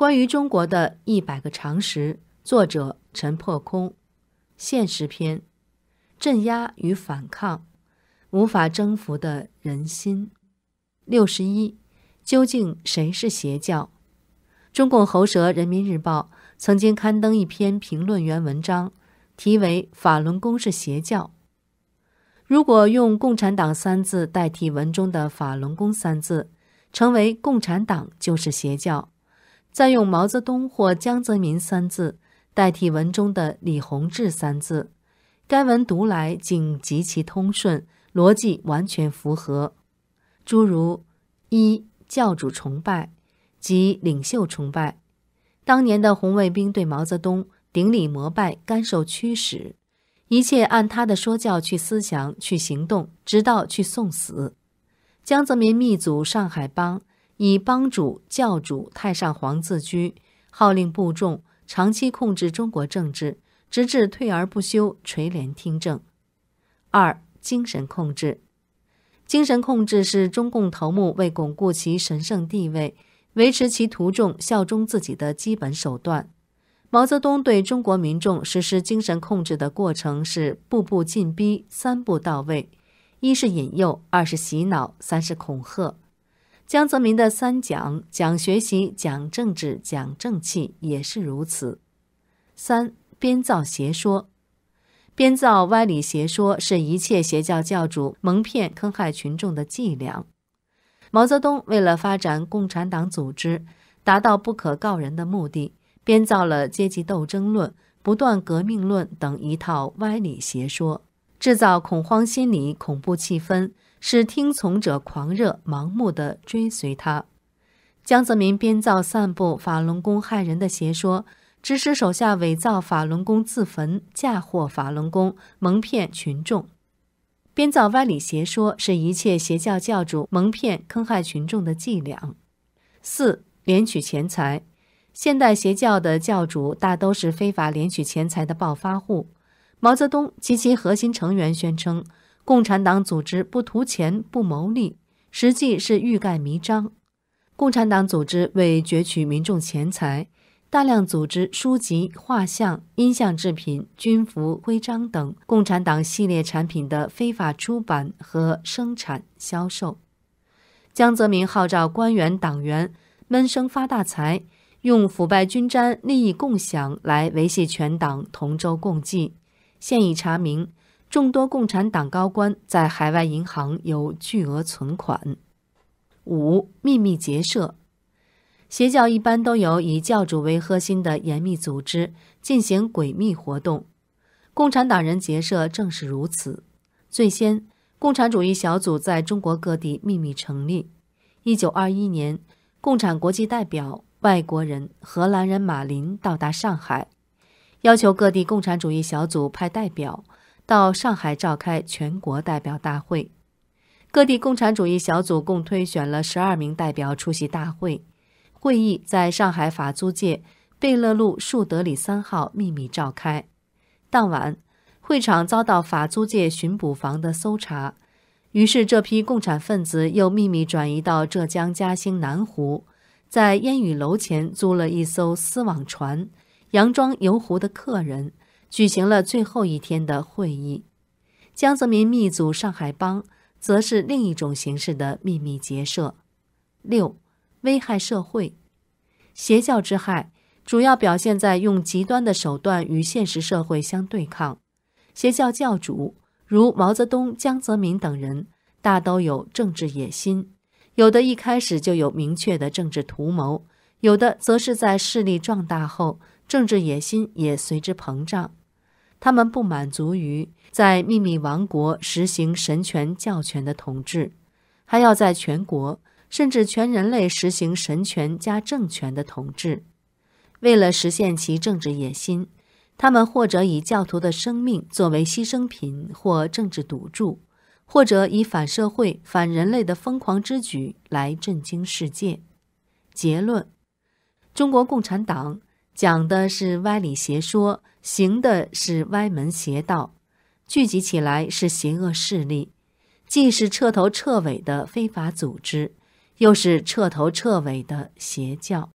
关于中国的一百个常识，作者陈破空，现实篇，镇压与反抗，无法征服的人心。六十一，究竟谁是邪教？中共喉舌《人民日报》曾经刊登一篇评论员文章，题为《法轮功是邪教》。如果用“共产党”三字代替文中的“法轮功”三字，成为共产党就是邪教。再用毛泽东或江泽民三字代替文中的李洪志三字，该文读来竟极其通顺，逻辑完全符合。诸如一教主崇拜及领袖崇拜，当年的红卫兵对毛泽东顶礼膜拜，甘受驱使，一切按他的说教去思想去行动，直到去送死。江泽民密组上海帮。以帮主、教主、太上皇自居，号令部众，长期控制中国政治，直至退而不休，垂帘听政。二、精神控制，精神控制是中共头目为巩固其神圣地位、维持其徒众效忠自己的基本手段。毛泽东对中国民众实施精神控制的过程是步步进逼，三步到位：一是引诱，二是洗脑，三是恐吓。江泽民的三讲讲学习、讲政治、讲正气也是如此。三编造邪说，编造歪理邪说是一切邪教教主蒙骗、坑害群众的伎俩。毛泽东为了发展共产党组织，达到不可告人的目的，编造了阶级斗争论、不断革命论等一套歪理邪说，制造恐慌心理、恐怖气氛。使听从者狂热、盲目的追随他。江泽民编造散布法轮功害人的邪说，指使手下伪造法轮功自焚，嫁祸法轮功，蒙骗群众。编造歪理邪说是一切邪教教主蒙骗、坑害群众的伎俩。四、敛取钱财。现代邪教的教主大都是非法敛取钱财的暴发户。毛泽东及其核心成员宣称。共产党组织不图钱不谋利，实际是欲盖弥彰。共产党组织为攫取民众钱财，大量组织书籍、画像、音像制品、军服、徽章等共产党系列产品的非法出版和生产销售。江泽民号召官员党员闷声发大财，用腐败均沾、利益共享来维系全党同舟共济。现已查明。众多共产党高官在海外银行有巨额存款。五、秘密结社，邪教一般都有以教主为核心的严密组织进行诡秘活动，共产党人结社正是如此。最先，共产主义小组在中国各地秘密成立。一九二一年，共产国际代表外国人荷兰人马林到达上海，要求各地共产主义小组派代表。到上海召开全国代表大会，各地共产主义小组共推选了十二名代表出席大会。会议在上海法租界贝勒路树德里三号秘密召开。当晚，会场遭到法租界巡捕房的搜查，于是这批共产分子又秘密转移到浙江嘉兴南湖，在烟雨楼前租了一艘丝网船，佯装游湖的客人。举行了最后一天的会议，江泽民密组上海帮，则是另一种形式的秘密结社。六、危害社会，邪教之害主要表现在用极端的手段与现实社会相对抗。邪教教主如毛泽东、江泽民等人，大都有政治野心，有的一开始就有明确的政治图谋，有的则是在势力壮大后，政治野心也随之膨胀。他们不满足于在秘密王国实行神权教权的统治，还要在全国甚至全人类实行神权加政权的统治。为了实现其政治野心，他们或者以教徒的生命作为牺牲品或政治赌注，或者以反社会、反人类的疯狂之举来震惊世界。结论：中国共产党。讲的是歪理邪说，行的是歪门邪道，聚集起来是邪恶势力，既是彻头彻尾的非法组织，又是彻头彻尾的邪教。